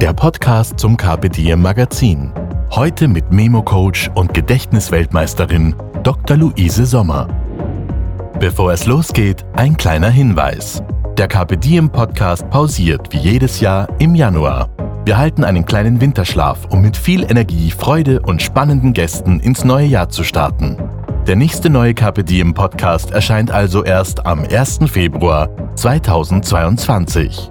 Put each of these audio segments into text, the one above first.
der Podcast zum Carpe Diem Magazin. Heute mit Memo-Coach und Gedächtnisweltmeisterin Dr. Luise Sommer. Bevor es losgeht, ein kleiner Hinweis. Der Carpe Diem Podcast pausiert wie jedes Jahr im Januar. Wir halten einen kleinen Winterschlaf, um mit viel Energie, Freude und spannenden Gästen ins neue Jahr zu starten. Der nächste neue Carpe Diem Podcast erscheint also erst am 1. Februar 2022.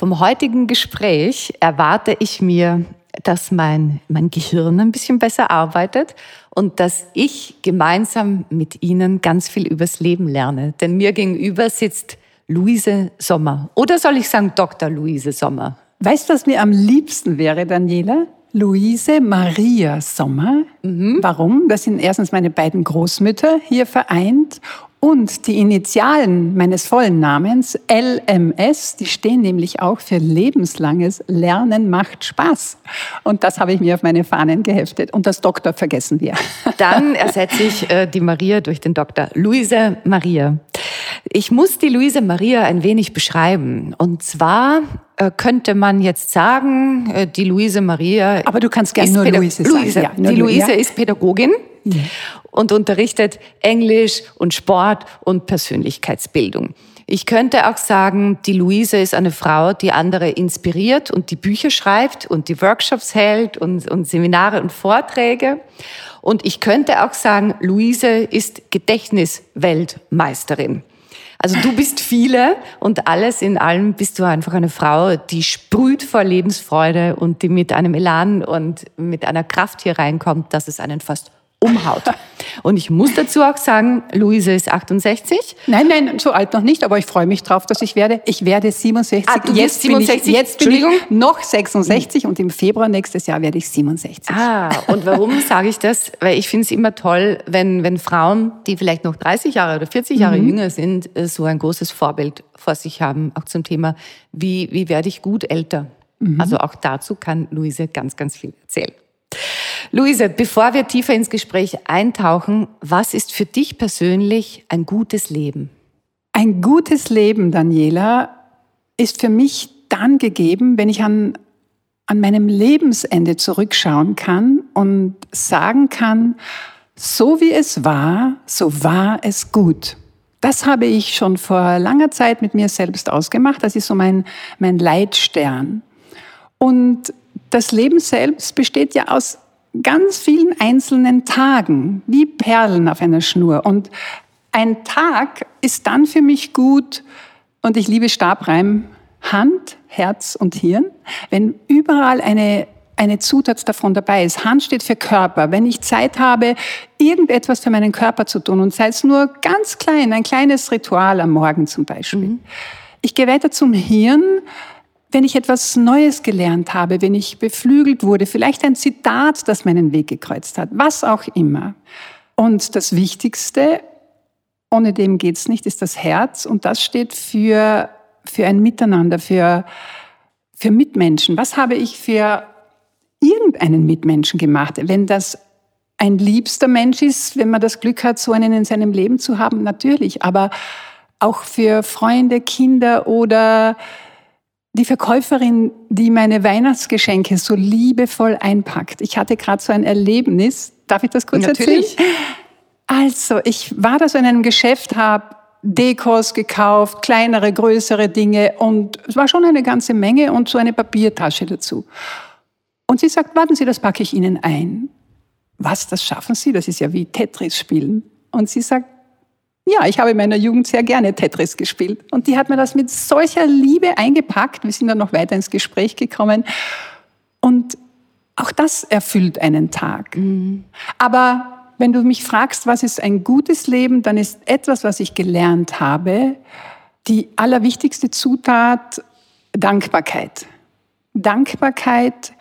Vom heutigen Gespräch erwarte ich mir, dass mein, mein Gehirn ein bisschen besser arbeitet und dass ich gemeinsam mit Ihnen ganz viel übers Leben lerne. Denn mir gegenüber sitzt Luise Sommer. Oder soll ich sagen Dr. Luise Sommer? Weißt du, was mir am liebsten wäre, Daniela? Luise Maria Sommer. Mhm. Warum? Das sind erstens meine beiden Großmütter hier vereint und die Initialen meines vollen Namens, LMS, die stehen nämlich auch für lebenslanges Lernen macht Spaß. Und das habe ich mir auf meine Fahnen geheftet. Und das Doktor vergessen wir. Dann ersetze ich äh, die Maria durch den Doktor. Luise Maria. Ich muss die Luise Maria ein wenig beschreiben. Und zwar könnte man jetzt sagen, äh, die Luise Maria. Aber du kannst gerne nur Pädag Luise sagen. Luise. Ja, die Lu- Luise ja. ist Pädagogin Ja. und unterrichtet Englisch und Sport und Persönlichkeitsbildung. Ich könnte auch sagen, die Luise ist eine Frau, die andere inspiriert und die Bücher schreibt und die Workshops hält und, und Seminare und Vorträge. Und ich könnte auch sagen, Luise ist Gedächtnisweltmeisterin. Also du bist viele und alles in allem bist du einfach eine Frau, die sprüht vor Lebensfreude und die mit einem Elan und mit einer Kraft hier reinkommt, dass es einen fast umhaut. Und ich muss dazu auch sagen, Luise ist 68. Nein, nein, so alt noch nicht, aber ich freue mich drauf, dass ich werde. Ich werde 67. Ah, du bin 67? Ich, jetzt bin ich Entschuldigung? noch 66 und im Februar nächstes Jahr werde ich 67. Ah, und warum sage ich das? Weil ich finde es immer toll, wenn, wenn Frauen, die vielleicht noch 30 Jahre oder 40 Jahre jünger sind, äh, so ein großes Vorbild vor sich haben, auch zum Thema, wie, wie werde ich gut älter? Also auch dazu kann Luise ganz, ganz viel erzählen. Luise, bevor wir tiefer ins Gespräch eintauchen, was ist für dich persönlich ein gutes Leben? Ein gutes Leben, Daniela, ist für mich dann gegeben, wenn ich an, an meinem Lebensende zurückschauen kann und sagen kann, so wie es war, so war es gut. Das habe ich schon vor langer Zeit mit mir selbst ausgemacht. Das ist so mein, mein Leitstern. Und das Leben selbst besteht ja aus ganz vielen einzelnen Tagen, wie Perlen auf einer Schnur. Und ein Tag ist dann für mich gut, und ich liebe Stabreim, Hand, Herz und Hirn, wenn überall eine, eine Zutat davon dabei ist. Hand steht für Körper. Wenn ich Zeit habe, irgendetwas für meinen Körper zu tun, und sei es nur ganz klein, ein kleines Ritual am Morgen zum Beispiel. Ich gehe weiter zum Hirn, wenn ich etwas Neues gelernt habe, wenn ich beflügelt wurde, vielleicht ein Zitat, das meinen Weg gekreuzt hat, was auch immer. Und das Wichtigste, ohne dem geht's nicht, ist das Herz und das steht für, für ein Miteinander, für, für Mitmenschen. Was habe ich für irgendeinen Mitmenschen gemacht? Wenn das ein liebster Mensch ist, wenn man das Glück hat, so einen in seinem Leben zu haben, natürlich, aber auch für Freunde, Kinder oder die Verkäuferin, die meine Weihnachtsgeschenke so liebevoll einpackt. Ich hatte gerade so ein Erlebnis. Darf ich das kurz Natürlich. erzählen? Also, ich war da so in einem Geschäft, habe Dekos gekauft, kleinere, größere Dinge und es war schon eine ganze Menge und so eine Papiertasche dazu. Und sie sagt, warten Sie, das packe ich Ihnen ein. Was, das schaffen Sie? Das ist ja wie Tetris spielen. Und sie sagt, ja, ich habe in meiner Jugend sehr gerne Tetris gespielt. Und die hat mir das mit solcher Liebe eingepackt. Wir sind dann noch weiter ins Gespräch gekommen. Und auch das erfüllt einen Tag. Aber wenn du mich fragst, was ist ein gutes Leben, dann ist etwas, was ich gelernt habe, Die allerwichtigste Zutat, Dankbarkeit. Dankbarkeit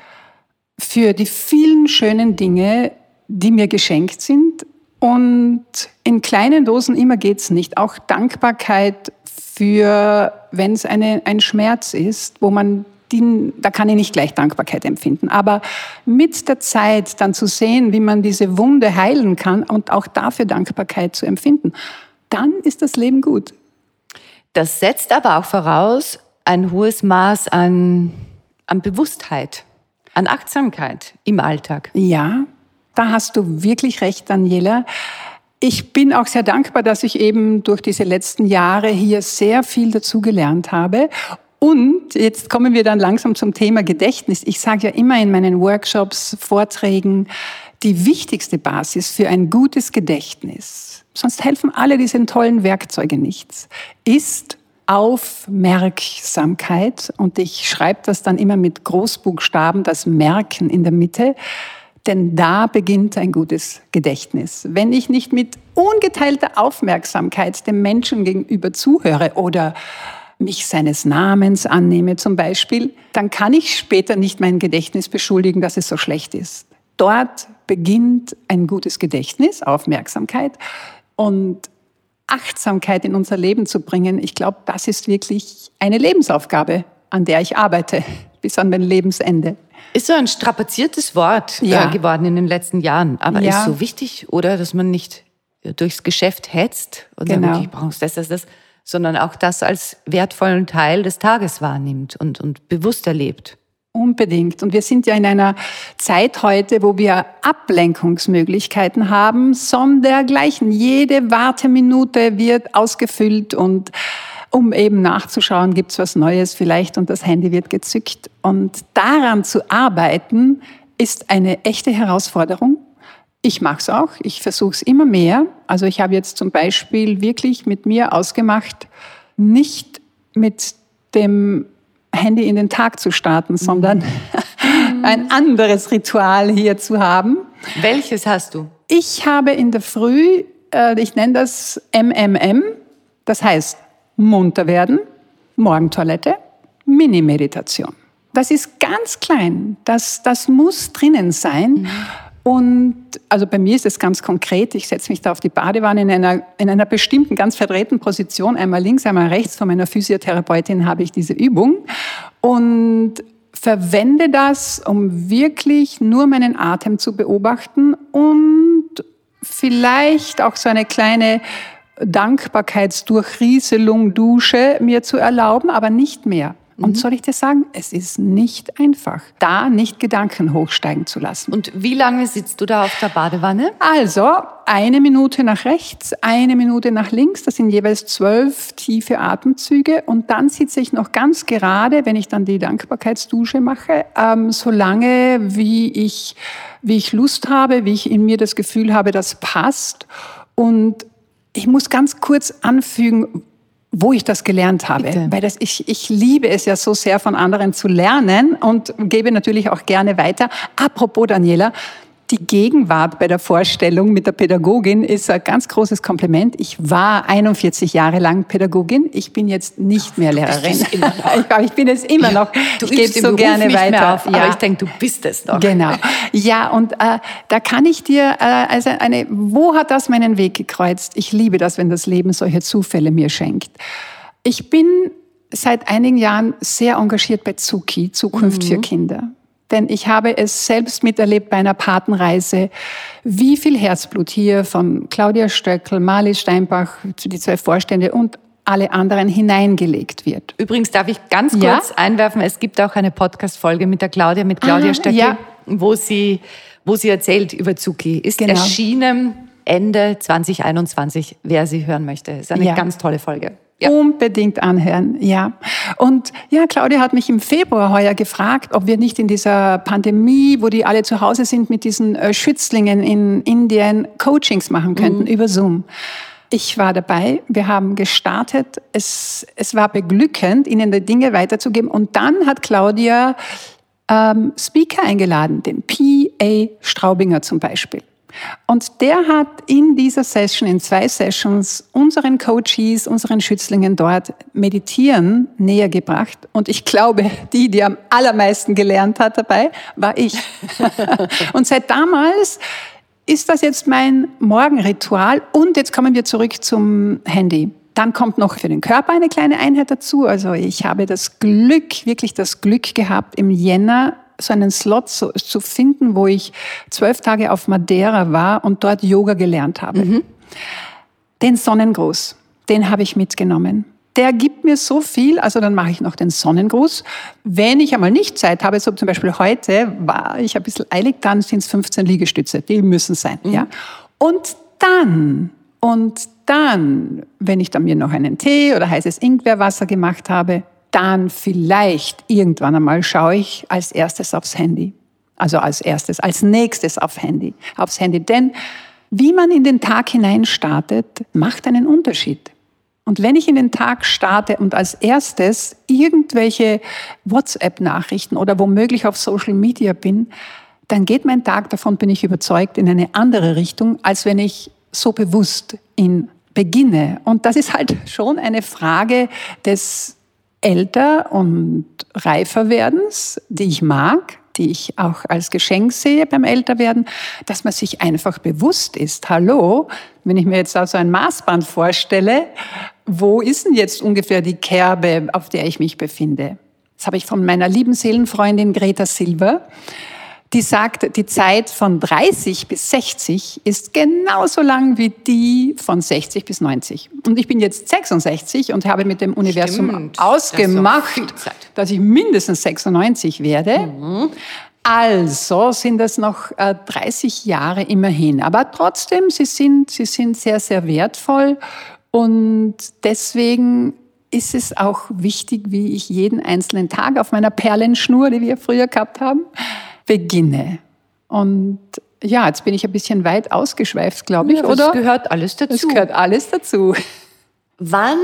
für die vielen schönen Dinge, die mir geschenkt sind. Und in kleinen Dosen immer geht's nicht. Auch Dankbarkeit für, wenn es ein Schmerz ist, wo man die, da kann ich nicht gleich Dankbarkeit empfinden. Aber mit der Zeit dann zu sehen, wie man diese Wunde heilen kann und auch dafür Dankbarkeit zu empfinden, dann ist das Leben gut. Das setzt aber auch voraus ein hohes Maß an, an Bewusstheit, an Achtsamkeit im Alltag. Ja, da hast du wirklich recht, Daniela. Ich bin auch sehr dankbar, dass ich eben durch diese letzten Jahre hier sehr viel dazugelernt habe und jetzt kommen wir dann langsam zum Thema Gedächtnis. Ich sage ja immer in meinen Workshops, Vorträgen, die wichtigste Basis für ein gutes Gedächtnis, sonst helfen alle diese tollen Werkzeuge nichts, ist Aufmerksamkeit. Und ich schreibe das dann immer mit Großbuchstaben, das Merken in der Mitte. Denn da beginnt ein gutes Gedächtnis. Wenn ich nicht mit ungeteilter Aufmerksamkeit dem Menschen gegenüber zuhöre oder mich seines Namens annehme zum Beispiel, dann kann ich später nicht mein Gedächtnis beschuldigen, dass es so schlecht ist. Dort beginnt ein gutes Gedächtnis, Aufmerksamkeit und Achtsamkeit in unser Leben zu bringen. Ich glaube, das ist wirklich eine Lebensaufgabe, an der ich arbeite bis an mein Lebensende. Ist so ein strapaziertes Wort äh, ja. geworden in den letzten Jahren, aber ja. ist so wichtig, oder, dass man nicht durchs Geschäft hetzt und genau. sagt, ich brauche das, das, das, sondern auch das als wertvollen Teil des Tages wahrnimmt und, und bewusst erlebt. Unbedingt. Und wir sind ja in einer Zeit heute, wo wir Ablenkungsmöglichkeiten haben, sondergleichen. Jede Warteminute wird ausgefüllt und um eben nachzuschauen, gibt's was Neues vielleicht und das Handy wird gezückt. Und daran zu arbeiten, ist eine echte Herausforderung. Ich mache es auch, ich versuche es immer mehr. Also ich habe jetzt zum Beispiel wirklich mit mir ausgemacht, nicht mit dem Handy in den Tag zu starten, sondern mhm. ein anderes Ritual hier zu haben. Welches hast du? Ich habe in der Früh, äh, ich nenne das MMM, das heißt munter werden, Morgentoilette, Mini-Meditation. Das ist ganz klein, das, das muss drinnen sein. Mhm. Und also bei mir ist es ganz konkret, ich setze mich da auf die Badewanne in einer, in einer bestimmten, ganz verdrehten Position, einmal links, einmal rechts. Von meiner Physiotherapeutin habe ich diese Übung und verwende das, um wirklich nur meinen Atem zu beobachten und vielleicht auch so eine kleine Dankbarkeitsdurchrieselung, Dusche mir zu erlauben, aber nicht mehr. Und mhm. soll ich dir sagen, es ist nicht einfach, da nicht Gedanken hochsteigen zu lassen. Und wie lange sitzt du da auf der Badewanne? Also eine Minute nach rechts, eine Minute nach links. Das sind jeweils zwölf tiefe Atemzüge. Und dann sitze ich noch ganz gerade, wenn ich dann die Dankbarkeitsdusche mache, ähm, so lange, wie ich, wie ich Lust habe, wie ich in mir das Gefühl habe, das passt. Und ich muss ganz kurz anfügen, wo ich das gelernt habe. Bitte. Weil das, ich, ich liebe es ja so sehr, von anderen zu lernen und gebe natürlich auch gerne weiter. Apropos Daniela, die Gegenwart bei der Vorstellung mit der Pädagogin ist ein ganz großes Kompliment. Ich war 41 Jahre lang Pädagogin. Ich bin jetzt nicht mehr Lehrerin. ich bin es immer noch. Du ich gebe so gerne nicht weiter. Mehr auf, ja. Aber ich denke, du bist es noch. Genau. Ja, und äh, da kann ich dir äh, also eine. Wo hat das meinen Weg gekreuzt? Ich liebe das, wenn das Leben solche Zufälle mir schenkt. Ich bin seit einigen Jahren sehr engagiert bei Zuki, Zukunft mhm. für Kinder denn ich habe es selbst miterlebt bei einer Patenreise, wie viel Herzblut hier von Claudia Stöckel, Marli Steinbach, die zwei Vorstände und alle anderen hineingelegt wird. Übrigens darf ich ganz kurz ja? einwerfen, es gibt auch eine Podcast-Folge mit der Claudia, mit Claudia ah, Stöckel, ja. wo sie, wo sie erzählt über Zuki. Ist genau. erschienen Ende 2021, wer sie hören möchte. Ist eine ja. ganz tolle Folge. Ja. Unbedingt anhören, ja. Und ja, Claudia hat mich im Februar heuer gefragt, ob wir nicht in dieser Pandemie, wo die alle zu Hause sind, mit diesen äh, Schützlingen in Indien Coachings machen könnten mhm. über Zoom. Ich war dabei, wir haben gestartet. Es, es war beglückend, ihnen die Dinge weiterzugeben. Und dann hat Claudia ähm, Speaker eingeladen, den P.A. Straubinger zum Beispiel. Und der hat in dieser Session, in zwei Sessions, unseren Coaches, unseren Schützlingen dort Meditieren näher gebracht. Und ich glaube, die, die am allermeisten gelernt hat dabei, war ich. Und seit damals ist das jetzt mein Morgenritual. Und jetzt kommen wir zurück zum Handy. Dann kommt noch für den Körper eine kleine Einheit dazu. Also ich habe das Glück, wirklich das Glück gehabt, im Jänner so einen Slot zu, zu finden, wo ich zwölf Tage auf Madeira war und dort Yoga gelernt habe. Mhm. Den Sonnengruß, den habe ich mitgenommen. Der gibt mir so viel, also dann mache ich noch den Sonnengruß. Wenn ich einmal nicht Zeit habe, so zum Beispiel heute war ich ein bisschen eilig, dann sind es 15 Liegestütze, die müssen sein. Mhm. Ja. Und dann, und dann, wenn ich dann mir noch einen Tee oder heißes Ingwerwasser gemacht habe, dann vielleicht irgendwann einmal schaue ich als erstes aufs Handy. Also als erstes, als nächstes auf Handy, aufs Handy. Denn wie man in den Tag hinein startet, macht einen Unterschied. Und wenn ich in den Tag starte und als erstes irgendwelche WhatsApp-Nachrichten oder womöglich auf Social Media bin, dann geht mein Tag, davon bin ich überzeugt, in eine andere Richtung, als wenn ich so bewusst ihn beginne. Und das ist halt schon eine Frage des älter und reifer werdens, die ich mag, die ich auch als Geschenk sehe beim Älterwerden, dass man sich einfach bewusst ist, hallo, wenn ich mir jetzt so ein Maßband vorstelle, wo ist denn jetzt ungefähr die Kerbe, auf der ich mich befinde? Das habe ich von meiner lieben Seelenfreundin Greta Silber die sagt, die Zeit von 30 bis 60 ist genauso lang wie die von 60 bis 90. Und ich bin jetzt 66 und habe mit dem Universum Stimmt, ausgemacht, das dass ich mindestens 96 werde. Mhm. Also sind das noch 30 äh, Jahre immerhin. Aber trotzdem, sie sind, sie sind sehr, sehr wertvoll. Und deswegen ist es auch wichtig, wie ich jeden einzelnen Tag auf meiner Perlenschnur, die wir früher gehabt haben, beginne. Und ja, jetzt bin ich ein bisschen weit ausgeschweift, glaube ich, ja, oder? Das gehört alles dazu. Es gehört alles dazu. Wann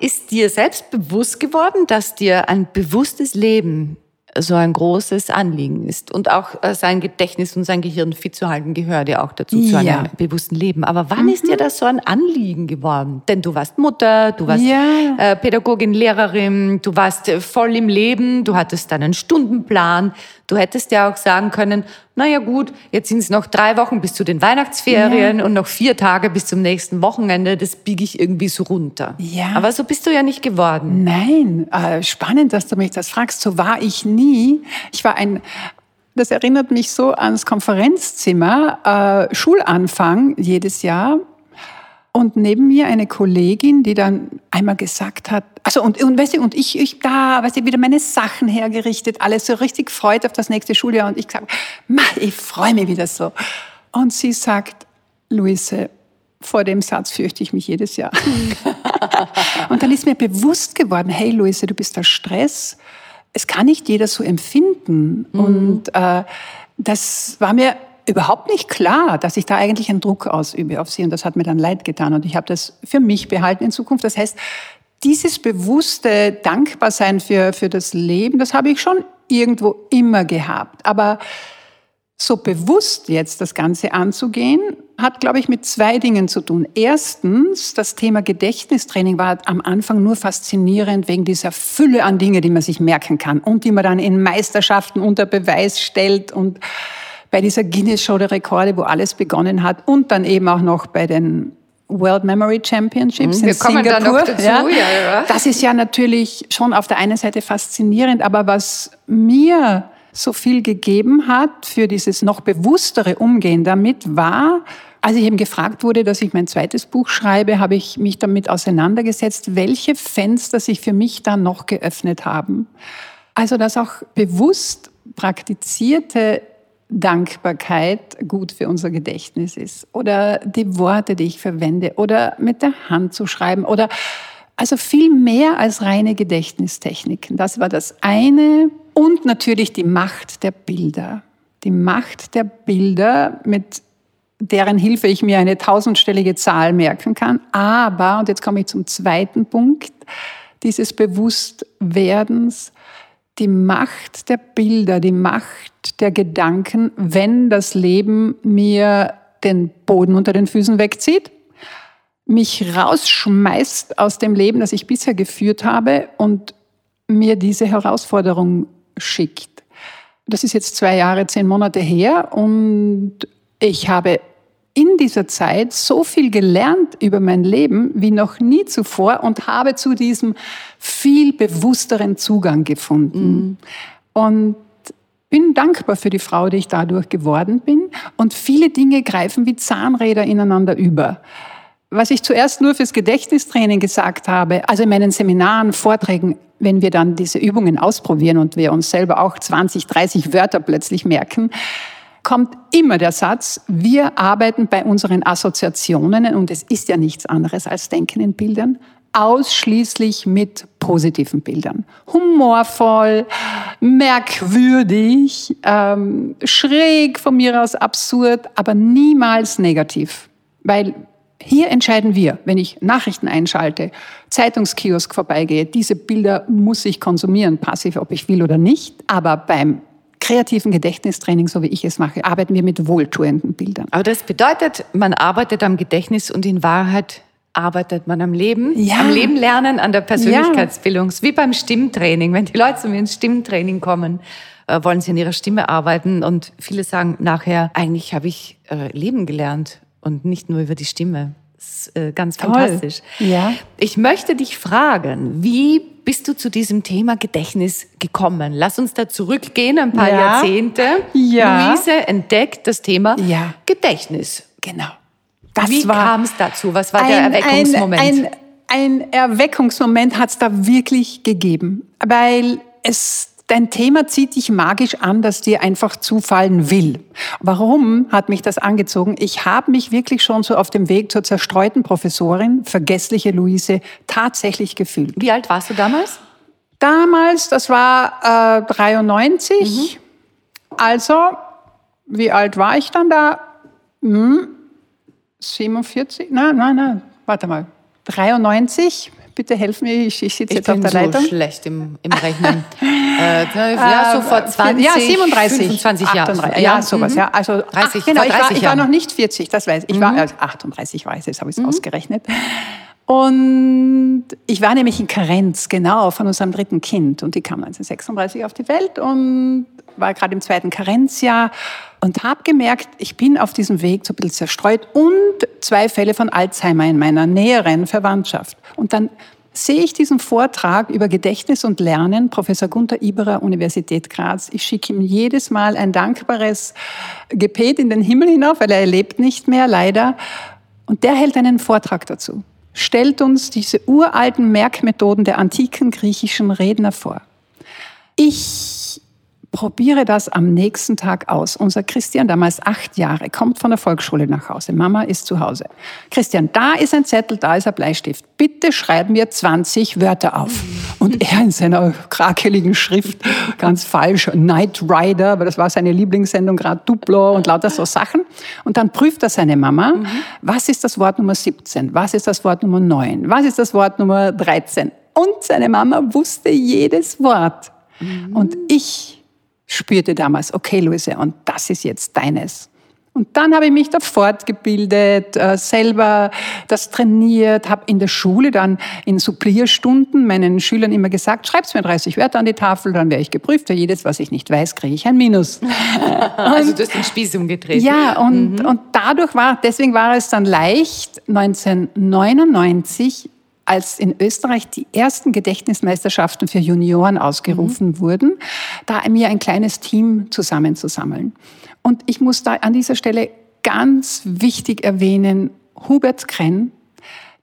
ist dir selbst bewusst geworden, dass dir ein bewusstes Leben so ein großes Anliegen ist. Und auch äh, sein Gedächtnis und sein Gehirn fit zu halten gehört ja auch dazu, zu einem bewussten Leben. Aber wann mhm. ist dir mhm. das so ein Anliegen geworden? Denn du warst Mutter, du warst ja. äh, Pädagogin, Lehrerin, du warst äh, voll im Leben, du hattest deinen Stundenplan. Du hättest ja auch sagen können, naja gut, jetzt sind es noch drei Wochen bis zu den Weihnachtsferien ja. und noch vier Tage bis zum nächsten Wochenende, das biege ich irgendwie so runter. Ja. Aber so bist du ja nicht geworden. Nein, äh, spannend, dass du mich das fragst. So war ich nie. Ich war ein, das erinnert mich so ans Konferenzzimmer, äh, Schulanfang jedes Jahr. Und neben mir eine Kollegin, die dann einmal gesagt hat, also und, und, weißt du, und ich, ich da, weißt du, wieder meine Sachen hergerichtet, alles so richtig freut auf das nächste Schuljahr. Und ich sage, ich freue mich wieder so. Und sie sagt, Luise, vor dem Satz fürchte ich mich jedes Jahr. und dann ist mir bewusst geworden, hey Luise, du bist der Stress. Es kann nicht jeder so empfinden. Mhm. Und äh, das war mir überhaupt nicht klar, dass ich da eigentlich einen Druck ausübe auf sie. Und das hat mir dann leid getan. Und ich habe das für mich behalten in Zukunft. Das heißt, dieses bewusste Dankbarsein für, für das Leben, das habe ich schon irgendwo immer gehabt. Aber so bewusst jetzt das Ganze anzugehen, hat, glaube ich, mit zwei Dingen zu tun. Erstens, das Thema Gedächtnistraining war am Anfang nur faszinierend wegen dieser Fülle an Dingen, die man sich merken kann und die man dann in Meisterschaften unter Beweis stellt und bei dieser Guinness Show der Rekorde, wo alles begonnen hat und dann eben auch noch bei den World Memory Championships Wir in kommen Singapur. Da noch dazu, ja. Ja, ja. Das ist ja natürlich schon auf der einen Seite faszinierend, aber was mir so viel gegeben hat für dieses noch bewusstere Umgehen damit war, als ich eben gefragt wurde, dass ich mein zweites Buch schreibe, habe ich mich damit auseinandergesetzt, welche Fenster sich für mich da noch geöffnet haben. Also dass auch bewusst praktizierte Dankbarkeit gut für unser Gedächtnis ist oder die Worte, die ich verwende oder mit der Hand zu schreiben oder also viel mehr als reine Gedächtnistechniken. Das war das eine und natürlich die Macht der Bilder. Die Macht der Bilder, mit deren Hilfe ich mir eine tausendstellige Zahl merken kann. Aber, und jetzt komme ich zum zweiten Punkt, dieses Bewusstwerdens, die Macht der Bilder, die Macht der Gedanken, wenn das Leben mir den Boden unter den Füßen wegzieht, mich rausschmeißt aus dem Leben, das ich bisher geführt habe und mir diese Herausforderung schickt. Das ist jetzt zwei Jahre, zehn Monate her und ich habe in dieser Zeit so viel gelernt über mein Leben wie noch nie zuvor und habe zu diesem viel bewussteren Zugang gefunden. Mhm. Und bin dankbar für die Frau, die ich dadurch geworden bin. Und viele Dinge greifen wie Zahnräder ineinander über. Was ich zuerst nur fürs Gedächtnistraining gesagt habe, also in meinen Seminaren, Vorträgen, wenn wir dann diese Übungen ausprobieren und wir uns selber auch 20, 30 Wörter plötzlich merken, kommt immer der Satz, wir arbeiten bei unseren Assoziationen, und es ist ja nichts anderes als Denken in Bildern, ausschließlich mit positiven Bildern. Humorvoll, merkwürdig, ähm, schräg von mir aus absurd, aber niemals negativ. Weil hier entscheiden wir, wenn ich Nachrichten einschalte, Zeitungskiosk vorbeigehe, diese Bilder muss ich konsumieren, passiv, ob ich will oder nicht. Aber beim kreativen Gedächtnistraining, so wie ich es mache, arbeiten wir mit wohltuenden Bildern. Aber das bedeutet, man arbeitet am Gedächtnis und in Wahrheit arbeitet man am Leben, ja. am Leben lernen, an der Persönlichkeitsbildung. Ja. Wie beim Stimmtraining. Wenn die Leute zu mir ins Stimmtraining kommen, äh, wollen sie an ihrer Stimme arbeiten und viele sagen nachher, eigentlich habe ich äh, Leben gelernt und nicht nur über die Stimme. Das ist äh, ganz Toll. fantastisch. Ja. Ich möchte dich fragen, wie bist du zu diesem Thema Gedächtnis gekommen? Lass uns da zurückgehen, ein paar ja. Jahrzehnte. Ja. Luise entdeckt das Thema ja. Gedächtnis. Genau. Das Wie kam es dazu? Was war ein, der Erweckungsmoment? Ein, ein, ein Erweckungsmoment hat es da wirklich gegeben, weil es Dein Thema zieht dich magisch an, dass dir einfach zufallen will. Warum hat mich das angezogen? Ich habe mich wirklich schon so auf dem Weg zur zerstreuten Professorin, vergessliche Luise, tatsächlich gefühlt. Wie alt warst du damals? Damals, das war äh, 93. Mhm. Also, wie alt war ich dann da? Hm, 47? Nein, nein, nein, warte mal. 93, bitte helf mir, ich, ich sitze jetzt auf der so Leitung. Ich bin so schlecht im, im Rechnen. äh, ja, so vor 20, ja, 37, 25 Jahren. Ja, ja, sowas, mhm. ja. Also, 30, ach, genau, ich war, ich war, noch nicht 40, das weiß ich. Ich mhm. war, also 38 war ich, jetzt habe ich es mhm. ausgerechnet. Und ich war nämlich in Karenz, genau, von unserem dritten Kind. Und die kam 1936 auf die Welt und war gerade im zweiten Karenzjahr und habe gemerkt, ich bin auf diesem Weg so ein bisschen zerstreut und zwei Fälle von Alzheimer in meiner näheren Verwandtschaft. Und dann sehe ich diesen Vortrag über Gedächtnis und Lernen, Professor Gunther Iberer, Universität Graz. Ich schicke ihm jedes Mal ein dankbares Gebet in den Himmel hinauf, weil er lebt nicht mehr, leider. Und der hält einen Vortrag dazu, stellt uns diese uralten Merkmethoden der antiken griechischen Redner vor. Ich probiere das am nächsten Tag aus. Unser Christian, damals acht Jahre, kommt von der Volksschule nach Hause. Mama ist zu Hause. Christian, da ist ein Zettel, da ist ein Bleistift. Bitte schreiben wir 20 Wörter auf. Und er in seiner krakeligen Schrift, ganz falsch, Night Rider, aber das war seine Lieblingssendung, gerade Duplo und lauter so Sachen. Und dann prüft er seine Mama, mhm. was ist das Wort Nummer 17? Was ist das Wort Nummer 9? Was ist das Wort Nummer 13? Und seine Mama wusste jedes Wort. Mhm. Und ich spürte damals, okay, Luise, und das ist jetzt deines. Und dann habe ich mich da fortgebildet, äh, selber das trainiert, habe in der Schule dann in Supplierstunden meinen Schülern immer gesagt, schreib's mir 30 Wörter an die Tafel, dann werde ich geprüft. Für jedes, was ich nicht weiß, kriege ich ein Minus. also du hast den Spieß umgedreht. Ja, und, mhm. und dadurch war, deswegen war es dann leicht, 1999 als in Österreich die ersten Gedächtnismeisterschaften für Junioren ausgerufen mhm. wurden, da mir ein kleines Team zusammenzusammeln. Und ich muss da an dieser Stelle ganz wichtig erwähnen, Hubert Krenn,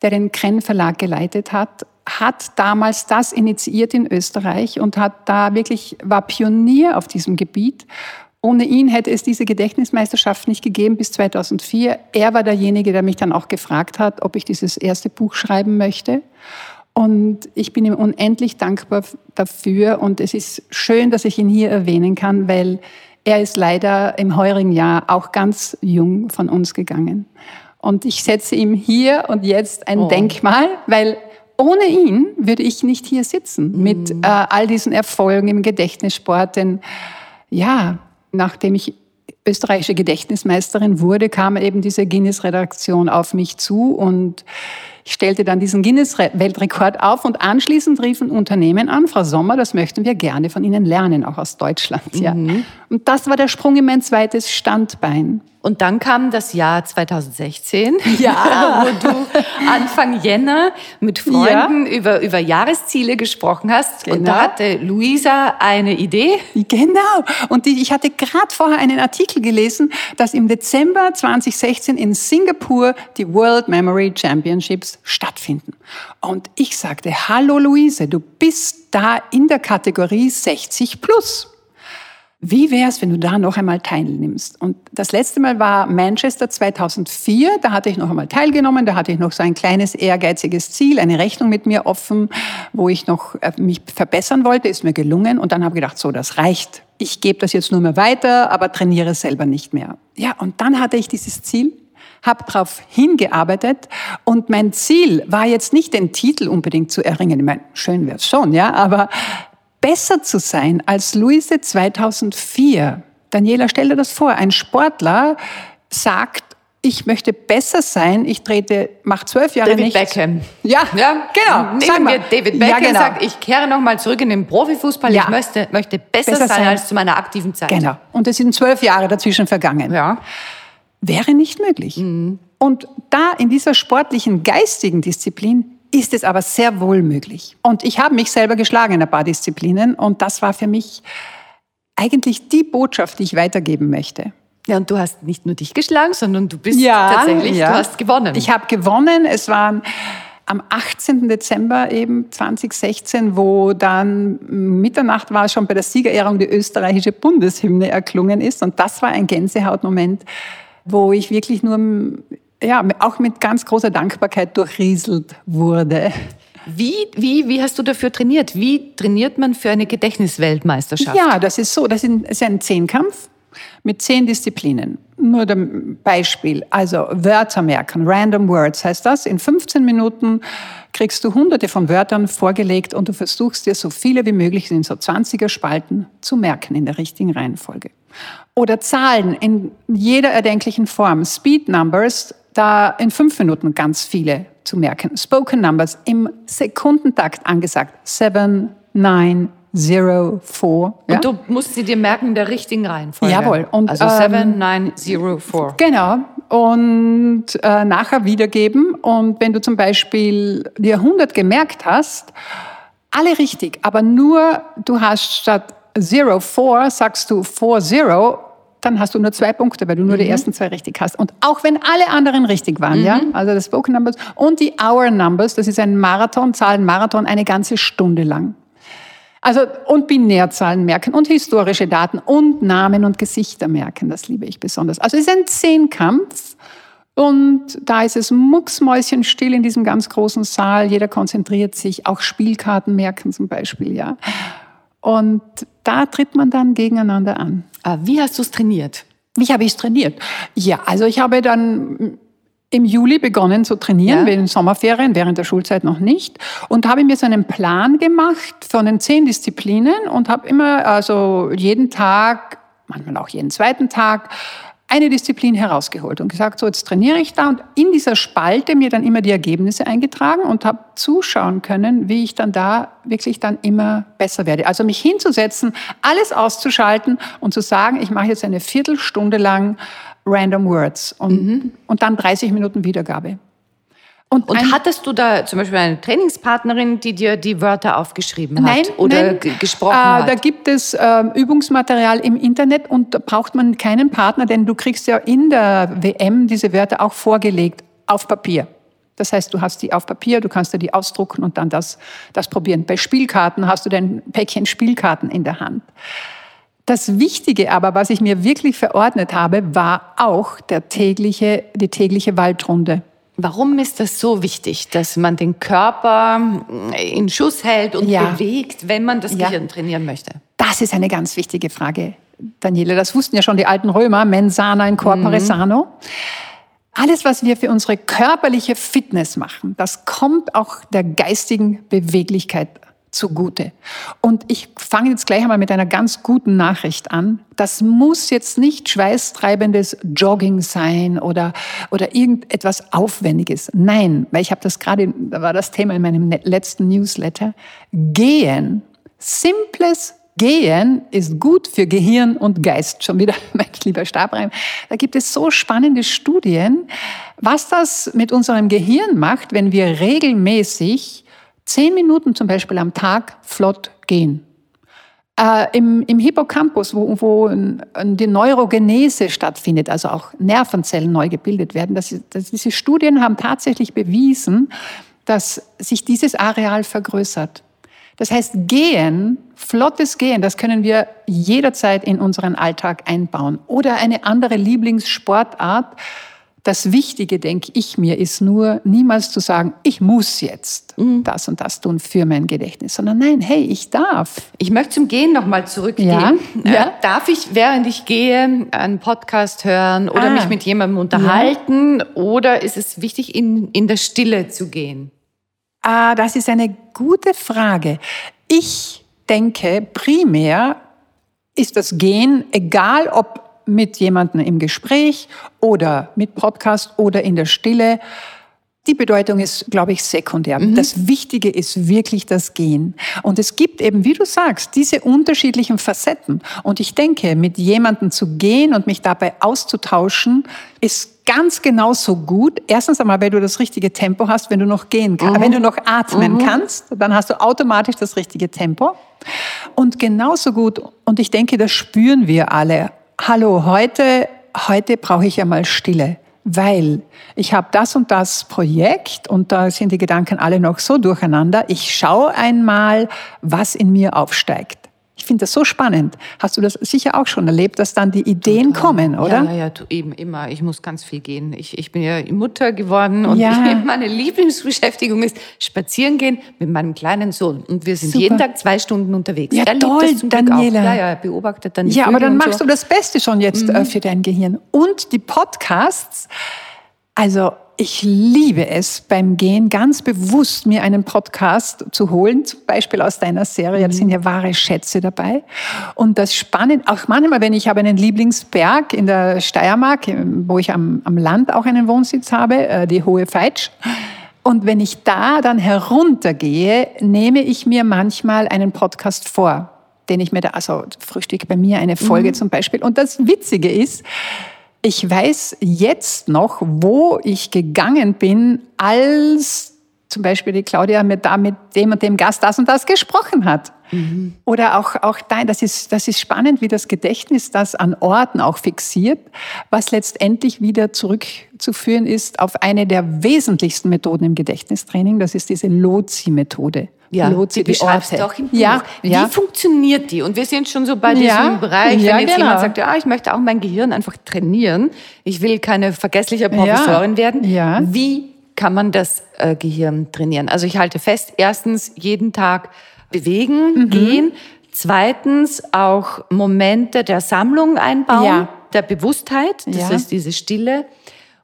der den Krenn Verlag geleitet hat, hat damals das initiiert in Österreich und hat da wirklich, war Pionier auf diesem Gebiet ohne ihn hätte es diese Gedächtnismeisterschaft nicht gegeben bis 2004. Er war derjenige, der mich dann auch gefragt hat, ob ich dieses erste Buch schreiben möchte. Und ich bin ihm unendlich dankbar dafür. Und es ist schön, dass ich ihn hier erwähnen kann, weil er ist leider im heurigen Jahr auch ganz jung von uns gegangen. Und ich setze ihm hier und jetzt ein oh. Denkmal, weil ohne ihn würde ich nicht hier sitzen mm. mit äh, all diesen Erfolgen im Gedächtnissport. Denn ja, nachdem ich österreichische Gedächtnismeisterin wurde, kam eben diese Guinness-Redaktion auf mich zu und ich stellte dann diesen Guinness-Weltrekord auf und anschließend riefen Unternehmen an, Frau Sommer, das möchten wir gerne von Ihnen lernen, auch aus Deutschland. Ja. Mhm. Und das war der Sprung in mein zweites Standbein. Und dann kam das Jahr 2016, ja. wo du Anfang Jänner mit Freunden ja. über, über Jahresziele gesprochen hast. Genau. Und da hatte Luisa eine Idee. Genau. Und ich hatte gerade vorher einen Artikel gelesen, dass im Dezember 2016 in Singapur die World Memory Championships stattfinden. Und ich sagte, hallo Luise, du bist da in der Kategorie 60 plus. Wie wäre es, wenn du da noch einmal teilnimmst? Und das letzte Mal war Manchester 2004. Da hatte ich noch einmal teilgenommen. Da hatte ich noch so ein kleines ehrgeiziges Ziel, eine Rechnung mit mir offen, wo ich noch äh, mich verbessern wollte. Ist mir gelungen. Und dann habe ich gedacht, so, das reicht. Ich gebe das jetzt nur mehr weiter, aber trainiere selber nicht mehr. Ja, und dann hatte ich dieses Ziel habe darauf hingearbeitet und mein Ziel war jetzt nicht den Titel unbedingt zu erringen. Ich meine, schön wäre es schon, ja, aber besser zu sein als Luise 2004. Daniela, stell dir das vor. Ein Sportler sagt, ich möchte besser sein. Ich trete, mach zwölf Jahre David nichts. Beckham. Ja, ja genau. Nehmen wir David Beckham ja, genau. sagt, ich kehre nochmal zurück in den Profifußball. Ja. Ich möchte, möchte besser, besser sein, sein, als zu meiner aktiven Zeit. Genau. Und es sind zwölf Jahre dazwischen vergangen. Ja. Wäre nicht möglich. Mhm. Und da in dieser sportlichen, geistigen Disziplin ist es aber sehr wohl möglich. Und ich habe mich selber geschlagen in ein paar Disziplinen und das war für mich eigentlich die Botschaft, die ich weitergeben möchte. Ja, und du hast nicht nur dich geschlagen, sondern du bist ja, tatsächlich, ja. du hast gewonnen. Ich habe gewonnen. Es waren am 18. Dezember eben 2016, wo dann Mitternacht war schon bei der Siegerehrung die österreichische Bundeshymne erklungen ist. Und das war ein Gänsehautmoment, wo ich wirklich nur ja, auch mit ganz großer Dankbarkeit durchrieselt wurde. Wie, wie, wie hast du dafür trainiert? Wie trainiert man für eine Gedächtnisweltmeisterschaft? Ja, das ist so. Das ist ein Zehnkampf mit zehn Disziplinen. Nur ein Beispiel. Also Wörter merken, Random Words heißt das. In 15 Minuten kriegst du hunderte von Wörtern vorgelegt und du versuchst dir so viele wie möglich in so 20er Spalten zu merken in der richtigen Reihenfolge. Oder Zahlen in jeder erdenklichen Form. Speed Numbers da in fünf Minuten ganz viele zu merken. Spoken Numbers im Sekundentakt angesagt. Seven, nine, zero, four. Ja? Und du musst sie dir merken in der richtigen Reihenfolge. Jawohl. Und, also seven, ähm, nine, zero, four. Genau. Und äh, nachher wiedergeben. Und wenn du zum Beispiel dir 100 gemerkt hast, alle richtig, aber nur du hast statt zero, four sagst du four, zero dann hast du nur zwei Punkte, weil du nur mhm. die ersten zwei richtig hast. Und auch wenn alle anderen richtig waren, mhm. ja, also das Spoken Numbers und die Hour Numbers, das ist ein Marathon, Zahlenmarathon, eine ganze Stunde lang. Also und Binärzahlen merken und historische Daten und Namen und Gesichter merken, das liebe ich besonders. Also es ist ein Zehnkampf und da ist es mucksmäuschenstill in diesem ganz großen Saal. Jeder konzentriert sich, auch Spielkarten merken zum Beispiel, ja. Und da tritt man dann gegeneinander an. Ah, wie hast du es trainiert? Wie habe ich es trainiert? Ja, also ich habe dann im Juli begonnen zu trainieren, ja. während Sommerferien, während der Schulzeit noch nicht. Und habe mir so einen Plan gemacht von den zehn Disziplinen und habe immer, also jeden Tag, manchmal auch jeden zweiten Tag, eine Disziplin herausgeholt und gesagt, so jetzt trainiere ich da und in dieser Spalte mir dann immer die Ergebnisse eingetragen und habe zuschauen können, wie ich dann da wirklich dann immer besser werde. Also mich hinzusetzen, alles auszuschalten und zu sagen, ich mache jetzt eine Viertelstunde lang Random Words und, mhm. und dann 30 Minuten Wiedergabe. Und, und hattest du da zum Beispiel eine Trainingspartnerin, die dir die Wörter aufgeschrieben hat nein, oder nein. gesprochen äh, hat? Da gibt es äh, Übungsmaterial im Internet und da braucht man keinen Partner, denn du kriegst ja in der WM diese Wörter auch vorgelegt auf Papier. Das heißt, du hast die auf Papier, du kannst dir die ausdrucken und dann das, das probieren. Bei Spielkarten hast du dein Päckchen Spielkarten in der Hand. Das Wichtige aber, was ich mir wirklich verordnet habe, war auch der tägliche, die tägliche Waldrunde. Warum ist das so wichtig, dass man den Körper in Schuss hält und ja. bewegt, wenn man das ja. Gehirn trainieren möchte? Das ist eine ganz wichtige Frage, Daniele. Das wussten ja schon die alten Römer, mensana in corpore mhm. sano. Alles, was wir für unsere körperliche Fitness machen, das kommt auch der geistigen Beweglichkeit zugute. Und ich fange jetzt gleich einmal mit einer ganz guten Nachricht an. Das muss jetzt nicht schweißtreibendes Jogging sein oder, oder irgendetwas Aufwendiges. Nein, weil ich habe das gerade, da war das Thema in meinem letzten Newsletter. Gehen, simples Gehen ist gut für Gehirn und Geist. Schon wieder, mein lieber Stabreim. Da gibt es so spannende Studien, was das mit unserem Gehirn macht, wenn wir regelmäßig zehn Minuten zum Beispiel am Tag flott gehen. Äh, im, Im Hippocampus, wo, wo die Neurogenese stattfindet, also auch Nervenzellen neu gebildet werden, das, das, diese Studien haben tatsächlich bewiesen, dass sich dieses Areal vergrößert. Das heißt, Gehen, flottes Gehen, das können wir jederzeit in unseren Alltag einbauen. Oder eine andere Lieblingssportart. Das Wichtige, denke ich mir, ist nur niemals zu sagen, ich muss jetzt mhm. das und das tun für mein Gedächtnis, sondern nein, hey, ich darf. Ich möchte zum Gehen nochmal zurückgehen. Ja? Äh, ja? Darf ich, während ich gehe, einen Podcast hören oder ah. mich mit jemandem unterhalten? Ja. Oder ist es wichtig, in, in der Stille zu gehen? Ah, das ist eine gute Frage. Ich denke, primär ist das Gehen, egal ob mit jemandem im Gespräch oder mit Podcast oder in der Stille, die Bedeutung ist, glaube ich, sekundär. Mhm. Das Wichtige ist wirklich das Gehen. Und es gibt eben, wie du sagst, diese unterschiedlichen Facetten. Und ich denke, mit jemandem zu gehen und mich dabei auszutauschen, ist ganz genauso gut. Erstens einmal, weil du das richtige Tempo hast, wenn du noch gehen kannst. Mhm. Wenn du noch atmen mhm. kannst, dann hast du automatisch das richtige Tempo. Und genauso gut, und ich denke, das spüren wir alle. Hallo, heute, heute brauche ich ja mal Stille weil ich habe das und das Projekt und da sind die Gedanken alle noch so durcheinander. Ich schaue einmal, was in mir aufsteigt. Ich finde das so spannend. Hast du das sicher auch schon erlebt, dass dann die Ideen Total. kommen, oder? Ja, ja, eben immer. Ich muss ganz viel gehen. Ich, ich bin ja Mutter geworden und ja. ich, meine Lieblingsbeschäftigung ist spazieren gehen mit meinem kleinen Sohn. Und wir sind Super. jeden Tag zwei Stunden unterwegs. Ja, er toll, Daniela. Ja, ja, er beobachtet dann die Ja, Vögel aber dann machst so. du das Beste schon jetzt äh, mhm. für dein Gehirn. Und die Podcasts, also ich liebe es beim Gehen ganz bewusst, mir einen Podcast zu holen, zum Beispiel aus deiner Serie. Da sind ja wahre Schätze dabei. Und das Spannende, auch manchmal, wenn ich habe einen Lieblingsberg in der Steiermark, wo ich am, am Land auch einen Wohnsitz habe, äh, die Hohe Feitsch. Und wenn ich da dann heruntergehe, nehme ich mir manchmal einen Podcast vor, den ich mir da, also frühstücke bei mir eine Folge mhm. zum Beispiel. Und das Witzige ist, ich weiß jetzt noch, wo ich gegangen bin, als zum Beispiel die Claudia mit, da mit dem und dem Gast das und das gesprochen hat. Mhm. Oder auch, auch dein, das ist, das ist spannend, wie das Gedächtnis das an Orten auch fixiert, was letztendlich wieder zurückzuführen ist auf eine der wesentlichsten Methoden im Gedächtnistraining, das ist diese Lozi-Methode ja, Lotse, die beschreibst auch im Buch. Ja, ja. Wie funktioniert die? Und wir sind schon so bei diesem ja, Bereich, ja, wenn jetzt genau. jemand sagt, ja, ich möchte auch mein Gehirn einfach trainieren, ich will keine vergessliche Professorin werden. Ja. Wie kann man das äh, Gehirn trainieren? Also ich halte fest, erstens jeden Tag bewegen, mhm. gehen. Zweitens auch Momente der Sammlung einbauen, ja. der Bewusstheit, das ist diese Stille.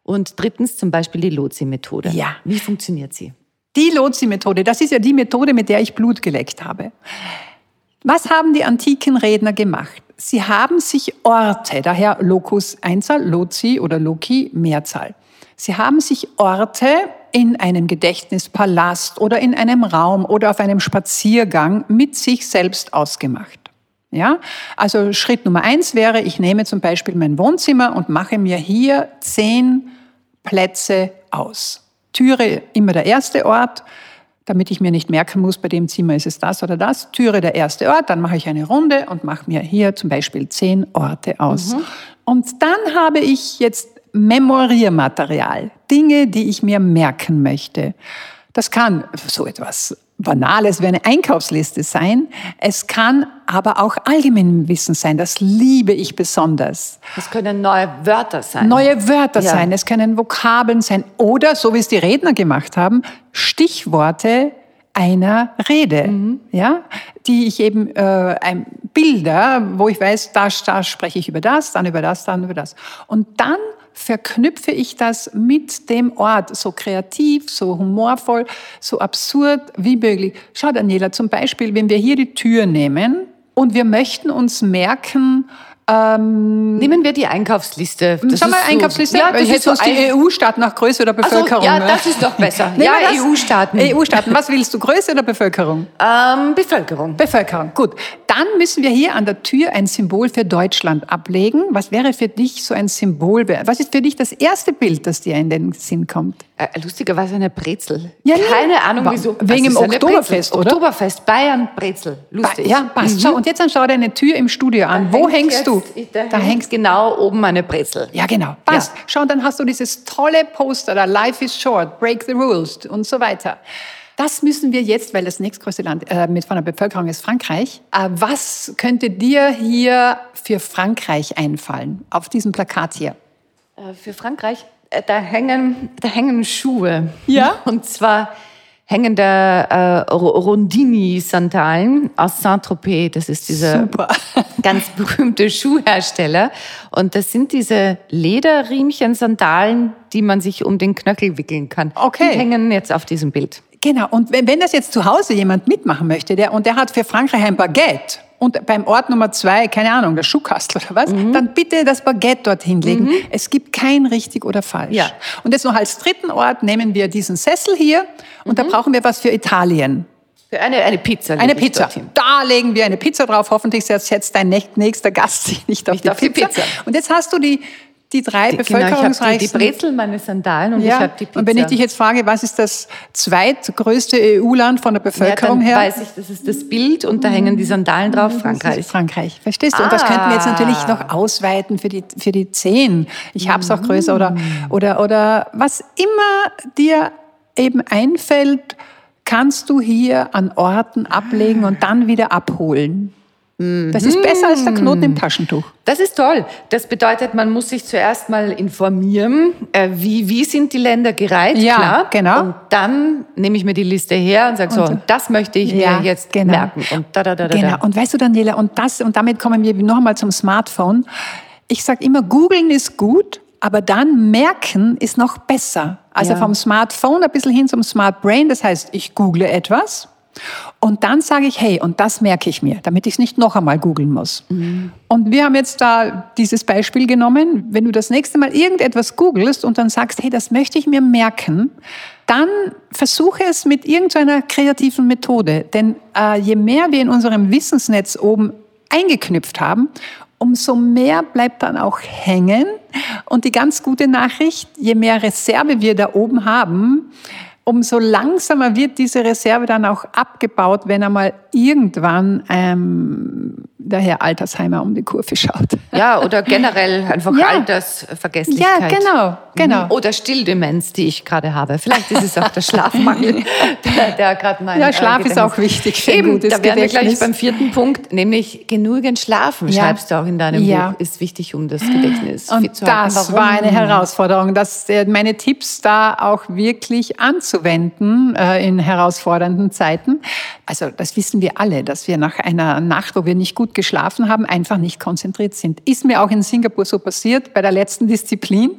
Und drittens zum Beispiel die Lotsi-Methode. Ja. Wie funktioniert sie? Die Lotsi-Methode, das ist ja die Methode, mit der ich Blut geleckt habe. Was haben die antiken Redner gemacht? Sie haben sich Orte, daher Locus Einzahl, Lozi oder Loki Mehrzahl. Sie haben sich Orte in einem Gedächtnispalast oder in einem Raum oder auf einem Spaziergang mit sich selbst ausgemacht. Ja, also Schritt Nummer eins wäre, ich nehme zum Beispiel mein Wohnzimmer und mache mir hier zehn Plätze aus. Türe immer der erste Ort, damit ich mir nicht merken muss, bei dem Zimmer ist es das oder das. Türe der erste Ort, dann mache ich eine Runde und mache mir hier zum Beispiel zehn Orte aus. Mhm. Und dann habe ich jetzt Memoriermaterial, Dinge, die ich mir merken möchte. Das kann so etwas Banales wie eine Einkaufsliste sein. Es kann aber auch Allgemeinwissen sein. Das liebe ich besonders. Es können neue Wörter sein. Neue Wörter ja. sein. Es können Vokabeln sein. Oder, so wie es die Redner gemacht haben, Stichworte einer Rede, mhm. ja, die ich eben äh, ein Bilder, wo ich weiß, da, da spreche ich über das, dann über das, dann über das. Und dann verknüpfe ich das mit dem Ort, so kreativ, so humorvoll, so absurd wie möglich. Schau, Daniela, zum Beispiel, wenn wir hier die Tür nehmen und wir möchten uns merken, ähm, Nehmen wir die Einkaufsliste. Das Sag mal Einkaufsliste. So, ja, das ist so die EU-Staaten nach Größe oder Bevölkerung. So, ja, das ist doch besser. ja, EU-Staaten. EU-Staaten. Was willst du, Größe oder Bevölkerung? Ähm, Bevölkerung. Bevölkerung, gut. Dann müssen wir hier an der Tür ein Symbol für Deutschland ablegen. Was wäre für dich so ein Symbol? Was ist für dich das erste Bild, das dir in den Sinn kommt? Äh, lustigerweise eine Brezel. Ja, Keine Ahnung wieso. Wegen dem Oktoberfest, oder? Oktoberfest, Bayern, Brezel. Lustig. Ja, passt. Mhm. Schau, und jetzt dann schau deine Tür im Studio an. Da Wo hängst du? Da, da hängst genau oben eine Brezel. Ja, genau. Passt. Ja. Schau, dann hast du dieses tolle Poster da, Life is short, break the rules und so weiter. Das müssen wir jetzt, weil das nächstgrößte Land äh, mit von der Bevölkerung ist Frankreich. Äh, was könnte dir hier für Frankreich einfallen auf diesem Plakat hier? Äh, für Frankreich, äh, da hängen, da hängen Schuhe. Ja. Und zwar hängen da äh, Rondini-Sandalen aus Saint-Tropez. Das ist dieser ganz berühmte Schuhhersteller. Und das sind diese Lederriemchen-Sandalen, die man sich um den Knöchel wickeln kann. Okay. Die hängen jetzt auf diesem Bild. Genau. Und wenn, wenn das jetzt zu Hause jemand mitmachen möchte, der, und der hat für Frankreich ein Baguette, und beim Ort Nummer zwei, keine Ahnung, der Schuhkastel oder was, mhm. dann bitte das Baguette dorthin legen. Mhm. Es gibt kein richtig oder falsch. Ja. Und jetzt noch als dritten Ort nehmen wir diesen Sessel hier und mhm. da brauchen wir was für Italien. Für eine, eine Pizza. Eine Pizza. Dorthin. Da legen wir eine Pizza drauf. Hoffentlich setzt jetzt dein nächster Gast sich nicht auf, nicht die, auf Pizza. die Pizza. Und jetzt hast du die die drei die, bevölkerungsreichsten. Genau, ich die, die Brezel, meine Sandalen und ja. ich habe die Pizza. Und wenn ich dich jetzt frage, was ist das zweitgrößte EU-Land von der Bevölkerung ja, dann her? weiß ich, das ist das Bild und da hängen die Sandalen drauf, Frankreich. Frankreich, verstehst du? Ah. Und das könnten wir jetzt natürlich noch ausweiten für die, für die zehn. Ich habe es auch größer oder, oder, oder was immer dir eben einfällt, kannst du hier an Orten ablegen und dann wieder abholen. Das ist besser als der Knoten im Taschentuch. Das ist toll. Das bedeutet, man muss sich zuerst mal informieren, äh, wie, wie sind die Länder gereiht, ja, klar. genau. Und dann nehme ich mir die Liste her und sage so, und, das möchte ich ja, mir jetzt genau. merken. Und da, da, da, da, genau. Und weißt du, Daniela, und das, und damit kommen wir noch einmal zum Smartphone. Ich sage immer, googeln ist gut, aber dann merken ist noch besser. Also ja. vom Smartphone ein bisschen hin zum Smart Brain. Das heißt, ich google etwas und dann sage ich, hey, und das merke ich mir, damit ich es nicht noch einmal googeln muss. Mhm. Und wir haben jetzt da dieses Beispiel genommen. Wenn du das nächste Mal irgendetwas googelst und dann sagst, hey, das möchte ich mir merken, dann versuche es mit irgendeiner kreativen Methode. Denn äh, je mehr wir in unserem Wissensnetz oben eingeknüpft haben, umso mehr bleibt dann auch hängen. Und die ganz gute Nachricht, je mehr Reserve wir da oben haben, umso langsamer wird diese Reserve dann auch abgebaut, wenn einmal irgendwann ähm, der Herr Altersheimer um die Kurve schaut. Ja, oder generell einfach ja. Altersvergesslichkeit. Ja, genau, genau. Mhm. Oder Stilldemenz, die ich gerade habe. Vielleicht ist es auch der Schlafmangel, der, der gerade mein Ja, Schlaf ist auch wichtig für Eben, gutes da wären wir gleich beim vierten Punkt, nämlich genügend schlafen, ja. schreibst du auch in deinem ja. Buch, ist wichtig, um das Gedächtnis Und zu halten. das war eine Herausforderung, dass äh, meine Tipps da auch wirklich anzuwenden äh, in herausfordernden Zeiten. Also das wissen wir alle, dass wir nach einer Nacht, wo wir nicht gut geschlafen haben, einfach nicht konzentriert sind. Ist mir auch in Singapur so passiert bei der letzten Disziplin.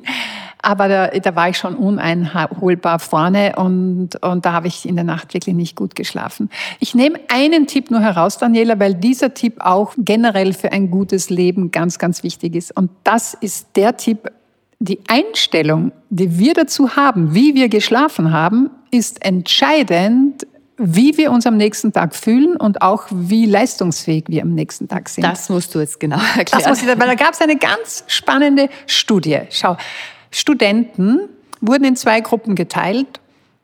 Aber da, da war ich schon uneinholbar vorne und, und da habe ich in der Nacht wirklich nicht gut geschlafen. Ich nehme einen Tipp nur heraus, Daniela, weil dieser Tipp auch generell für ein gutes Leben ganz, ganz wichtig ist. Und das ist der Tipp, die Einstellung, die wir dazu haben, wie wir geschlafen haben, ist entscheidend wie wir uns am nächsten Tag fühlen und auch wie leistungsfähig wir am nächsten Tag sind. Das musst du jetzt genau erklären. Das muss ich, weil da gab es eine ganz spannende Studie. Schau, Studenten wurden in zwei Gruppen geteilt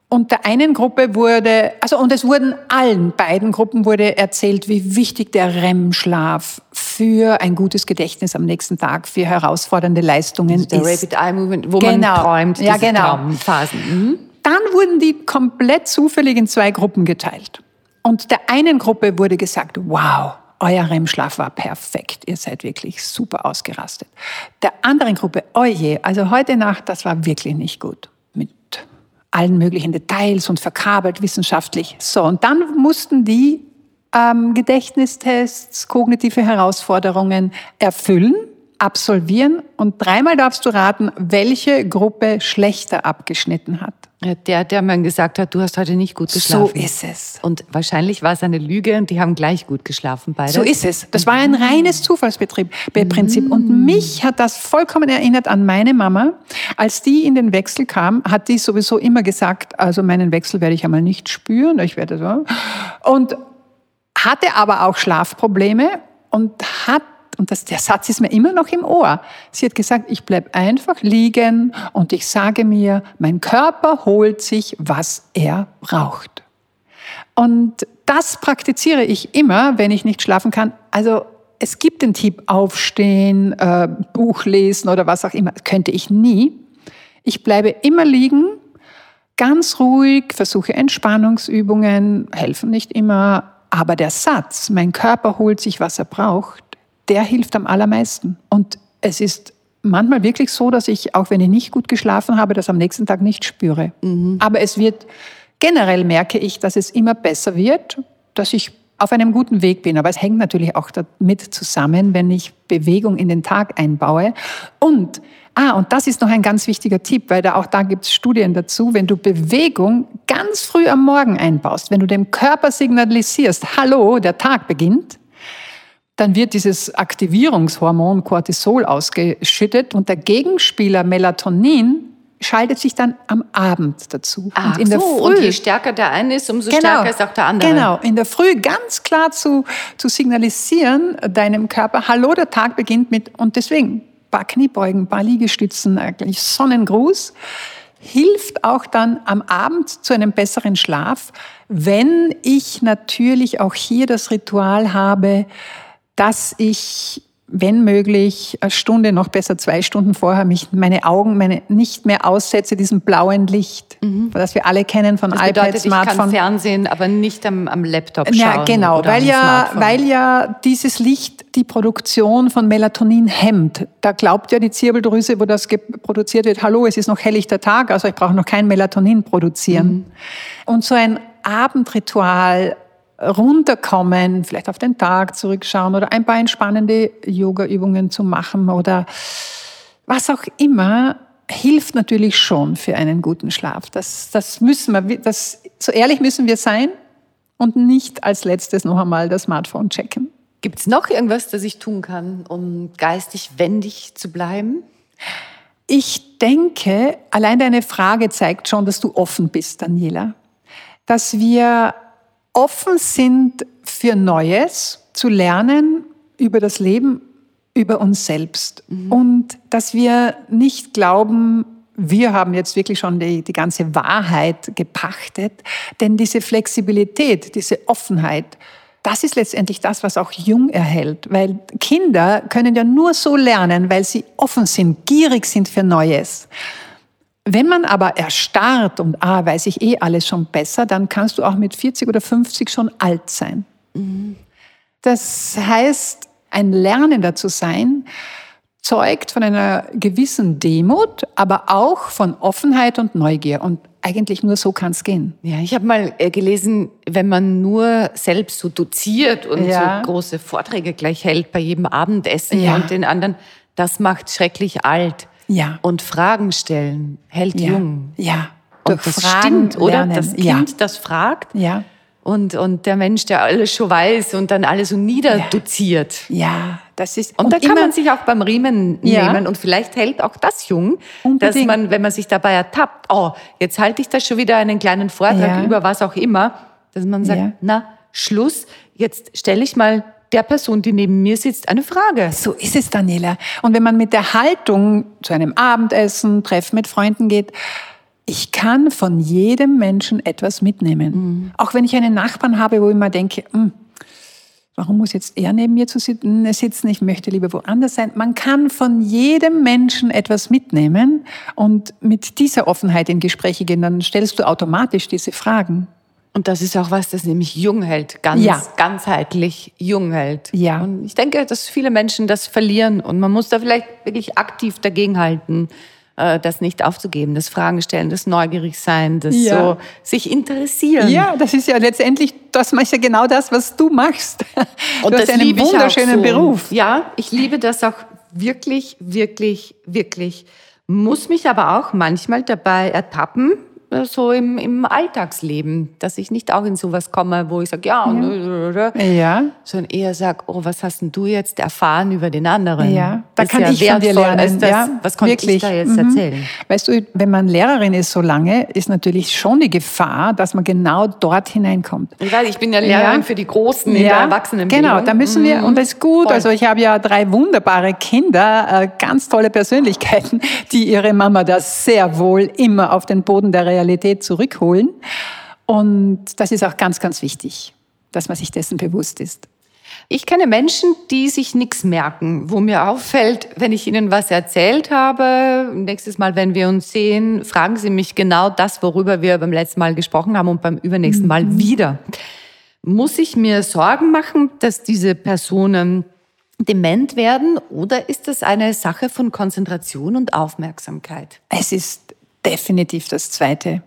und der einen Gruppe wurde, also und es wurden allen beiden Gruppen wurde erzählt, wie wichtig der REM-Schlaf für ein gutes Gedächtnis am nächsten Tag, für herausfordernde Leistungen also der ist. Rapid Eye Movement, wo genau. man träumt, ja, genau. Traumphasen. Mhm. Dann wurden die komplett zufällig in zwei Gruppen geteilt. Und der einen Gruppe wurde gesagt, wow, euer REM-Schlaf war perfekt, ihr seid wirklich super ausgerastet. Der anderen Gruppe, oje, also heute Nacht, das war wirklich nicht gut. Allen möglichen Details und verkabelt wissenschaftlich. So, und dann mussten die ähm, Gedächtnistests, kognitive Herausforderungen erfüllen absolvieren und dreimal darfst du raten, welche Gruppe schlechter abgeschnitten hat. Ja, Der, der mir gesagt hat, du hast heute nicht gut geschlafen. So ist es. Und wahrscheinlich war es eine Lüge und die haben gleich gut geschlafen beide. So ist es. Das war ein reines Zufallsbetrieb, Prinzip. Und mich hat das vollkommen erinnert an meine Mama. Als die in den Wechsel kam, hat die sowieso immer gesagt, also meinen Wechsel werde ich einmal nicht spüren. Ich werde so. Und hatte aber auch Schlafprobleme und hat und das, der Satz ist mir immer noch im Ohr. Sie hat gesagt, ich bleib einfach liegen und ich sage mir, mein Körper holt sich, was er braucht. Und das praktiziere ich immer, wenn ich nicht schlafen kann. Also es gibt den Tipp aufstehen, äh, Buch lesen oder was auch immer. Könnte ich nie. Ich bleibe immer liegen, ganz ruhig, versuche Entspannungsübungen, helfen nicht immer. Aber der Satz, mein Körper holt sich, was er braucht, der hilft am allermeisten. Und es ist manchmal wirklich so, dass ich, auch wenn ich nicht gut geschlafen habe, das am nächsten Tag nicht spüre. Aber es wird, generell merke ich, dass es immer besser wird, dass ich auf einem guten Weg bin. Aber es hängt natürlich auch damit zusammen, wenn ich Bewegung in den Tag einbaue. Und, ah, und das ist noch ein ganz wichtiger Tipp, weil da auch da gibt es Studien dazu, wenn du Bewegung ganz früh am Morgen einbaust, wenn du dem Körper signalisierst, hallo, der Tag beginnt, dann wird dieses Aktivierungshormon Cortisol ausgeschüttet und der Gegenspieler Melatonin schaltet sich dann am Abend dazu. Ach und in der so, Früh und je stärker der eine ist, umso stärker ist auch der andere. Genau, in der Früh ganz klar zu, zu signalisieren deinem Körper, hallo, der Tag beginnt mit, und deswegen, paar Kniebeugen, paar Liegestützen, eigentlich Sonnengruß, hilft auch dann am Abend zu einem besseren Schlaf, wenn ich natürlich auch hier das Ritual habe, dass ich wenn möglich, eine Stunde, noch besser zwei Stunden vorher, mich meine Augen meine, nicht mehr aussetze, diesem blauen Licht, das wir alle kennen von Das iPad, bedeutet, ich kann Smartphone. Fernsehen, aber nicht am, am Laptop schauen. Ja, genau, oder weil am ja, Smartphone. weil ja dieses Licht die Produktion von Melatonin hemmt. Da glaubt ja die Zirbeldrüse, wo das produziert wird, hallo, es ist noch helllichter Tag, also ich brauche noch kein Melatonin produzieren. Und so ein Abendritual runterkommen, vielleicht auf den Tag zurückschauen oder ein paar entspannende Yoga-Übungen zu machen oder was auch immer, hilft natürlich schon für einen guten Schlaf. Das, das müssen wir, das, so ehrlich müssen wir sein und nicht als letztes noch einmal das Smartphone checken. Gibt es noch irgendwas, das ich tun kann, um geistig wendig zu bleiben? Ich denke, allein deine Frage zeigt schon, dass du offen bist, Daniela. Dass wir offen sind für Neues, zu lernen über das Leben, über uns selbst. Und dass wir nicht glauben, wir haben jetzt wirklich schon die, die ganze Wahrheit gepachtet. Denn diese Flexibilität, diese Offenheit, das ist letztendlich das, was auch jung erhält. Weil Kinder können ja nur so lernen, weil sie offen sind, gierig sind für Neues. Wenn man aber erstarrt und, ah, weiß ich eh alles schon besser, dann kannst du auch mit 40 oder 50 schon alt sein. Das heißt, ein Lernender zu sein, zeugt von einer gewissen Demut, aber auch von Offenheit und Neugier. Und eigentlich nur so kann es gehen. Ja, ich habe mal äh, gelesen, wenn man nur selbst so doziert und Ja. so große Vorträge gleich hält bei jedem Abendessen Ja. und den anderen, das macht schrecklich alt. Ja. Und Fragen stellen hält Ja. jung. Ja. Und das Fragen stimmt, oder? lernen. Das Kind, Ja. das fragt. Ja. Und, und der Mensch, der alles schon weiß und dann alles so niederdoziert. Ja, das ist. Und, da kann man sich auch beim Riemen Ja. nehmen und vielleicht hält auch das jung, dass Unbedingt. man, wenn man sich dabei ertappt, oh, jetzt halte ich da schon wieder einen kleinen Vortrag Ja. über was auch immer, dass man sagt, na, Schluss, jetzt stelle ich mal der Person, die neben mir sitzt, eine Frage. So ist es, Daniela. Und wenn man mit der Haltung zu einem Abendessen, Treffen mit Freunden geht, ich kann von jedem Menschen etwas mitnehmen. Auch wenn ich einen Nachbarn habe, wo ich mir denke, "Hm, warum muss jetzt er neben mir zu sitzen, sitzen? Ich möchte lieber woanders sein. Man kann von jedem Menschen etwas mitnehmen und mit dieser Offenheit in Gespräche gehen, dann stellst du automatisch diese Fragen. Und das ist auch was, das nämlich jung hält, ganz Ja. ganzheitlich jung hält. Ja. Und ich denke, dass viele Menschen das verlieren und man muss da vielleicht wirklich aktiv dagegenhalten, äh, das nicht aufzugeben, das Fragen stellen, das neugierig sein, das Ja. so sich interessieren. Ja, das ist ja letztendlich, das ist ja genau das, was du machst. Und du hast einen liebe ich auch wunderschönen so. Beruf. Ja, ich liebe das auch wirklich, wirklich, wirklich. Muss mich aber auch manchmal dabei ertappen, so im, im Alltagsleben, dass ich nicht auch in sowas komme, wo ich sage, ja, ja. ja. sondern eher sage, oh, was hast denn du jetzt erfahren über den anderen? Ja, da kann ja ich von dir lernen. Das, ja, was konnte wirklich. ich da jetzt mhm. erzählen? Weißt du, wenn man Lehrerin ist so lange, ist natürlich schon die Gefahr, dass man genau dort hineinkommt. Ich weiß, ich bin ja Lehrerin ja. für die Großen in der Erwachsenenbildung. Genau, da müssen wir, und das ist gut, Voll. also ich habe ja drei wunderbare Kinder, äh, ganz tolle Persönlichkeiten, die ihre Mama da sehr wohl immer auf den Boden der Realität zurück zurückholen. Und das ist auch ganz, ganz wichtig, dass man sich dessen bewusst ist. Ich kenne Menschen, die sich nichts merken, wo mir auffällt, wenn ich ihnen was erzählt habe, nächstes Mal, wenn wir uns sehen, fragen sie mich genau das, worüber wir beim letzten Mal gesprochen haben und beim übernächsten Mal mhm. wieder. Muss ich mir Sorgen machen, dass diese Personen dement werden oder ist das eine Sache von Konzentration und Aufmerksamkeit? Es ist definitiv das Zweite.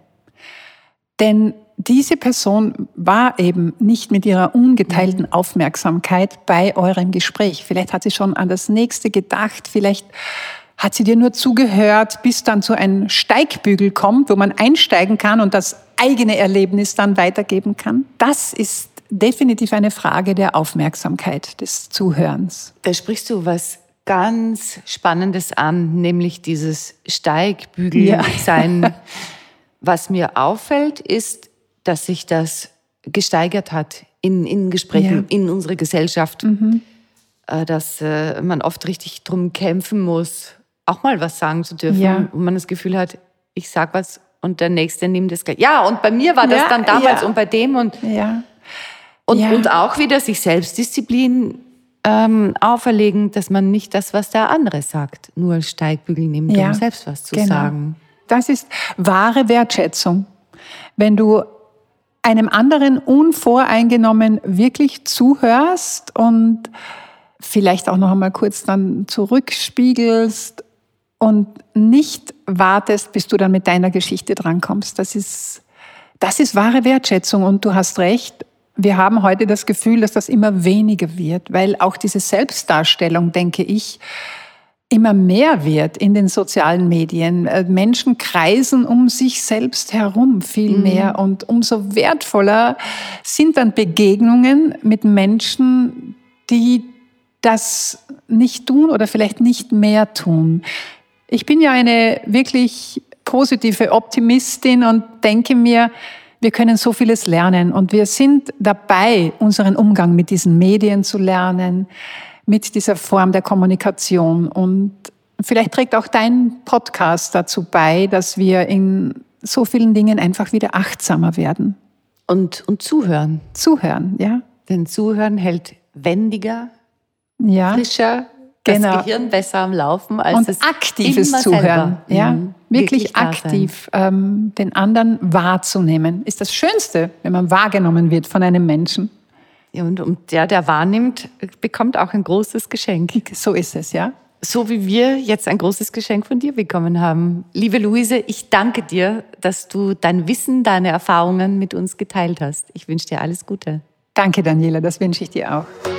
Denn diese Person war eben nicht mit ihrer ungeteilten mhm. Aufmerksamkeit bei eurem Gespräch. Vielleicht hat sie schon an das nächste gedacht, vielleicht hat sie dir nur zugehört, bis dann zu einem Steigbügel kommt, wo man einsteigen kann und das eigene Erlebnis dann weitergeben kann. Das ist definitiv eine Frage der Aufmerksamkeit, des Zuhörens. Da sprichst du was ganz Spannendes an, nämlich dieses Steigbügel sein. Ja. Was mir auffällt, ist, dass sich das gesteigert hat in, in Gesprächen, ja. in unserer Gesellschaft. Mhm. Äh, dass äh, man oft richtig drum kämpfen muss, auch mal was sagen zu dürfen. Ja. Und man das Gefühl hat, ich sag was und der Nächste nimmt das. Ja, und bei mir war das ja, dann damals und bei dem und, ja. Und, und auch wieder sich Selbstdisziplin ähm, auferlegen, dass man nicht das, was der andere sagt, nur Steigbügel nimmt, um selbst was zu genau. sagen. Das ist wahre Wertschätzung. Wenn du einem anderen unvoreingenommen wirklich zuhörst und vielleicht auch noch einmal kurz dann zurückspiegelst und nicht wartest, bis du dann mit deiner Geschichte drankommst. Das ist, das ist wahre Wertschätzung und du hast recht. Wir haben heute das Gefühl, dass das immer weniger wird, weil auch diese Selbstdarstellung, denke ich, immer mehr wird in den sozialen Medien. Äh, Menschen kreisen um sich selbst herum viel mhm. mehr und umso wertvoller sind dann Begegnungen mit Menschen, die das nicht tun oder vielleicht nicht mehr tun. Ich bin ja eine wirklich positive Optimistin und denke mir, wir können so vieles lernen und wir sind dabei, unseren Umgang mit diesen Medien zu lernen mit dieser Form der Kommunikation. Und vielleicht trägt auch dein Podcast dazu bei, dass wir in so vielen Dingen einfach wieder achtsamer werden. Und, und zuhören. Zuhören, ja. Denn Zuhören hält wendiger, ja. frischer, genau. das Gehirn besser am Laufen als und aktives Zuhören, selber. ja, mhm. wirklich, wirklich aktiv ähm, den anderen wahrzunehmen, ist das Schönste, wenn man wahrgenommen wird von einem Menschen. Und, und der, der wahrnimmt, bekommt auch ein großes Geschenk. So ist es, ja. So wie wir jetzt ein großes Geschenk von dir bekommen haben. Liebe Luise, ich danke dir, dass du dein Wissen, deine Erfahrungen mit uns geteilt hast. Ich wünsche dir alles Gute. Danke, Daniela, das wünsche ich dir auch.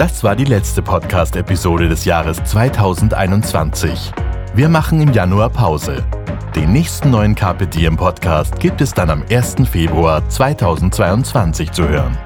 Das war die letzte Podcast-Episode des Jahres 2021. Wir machen im Januar Pause. Den nächsten neuen Carpe Diem Podcast gibt es dann am 1. Februar 2022 zu hören.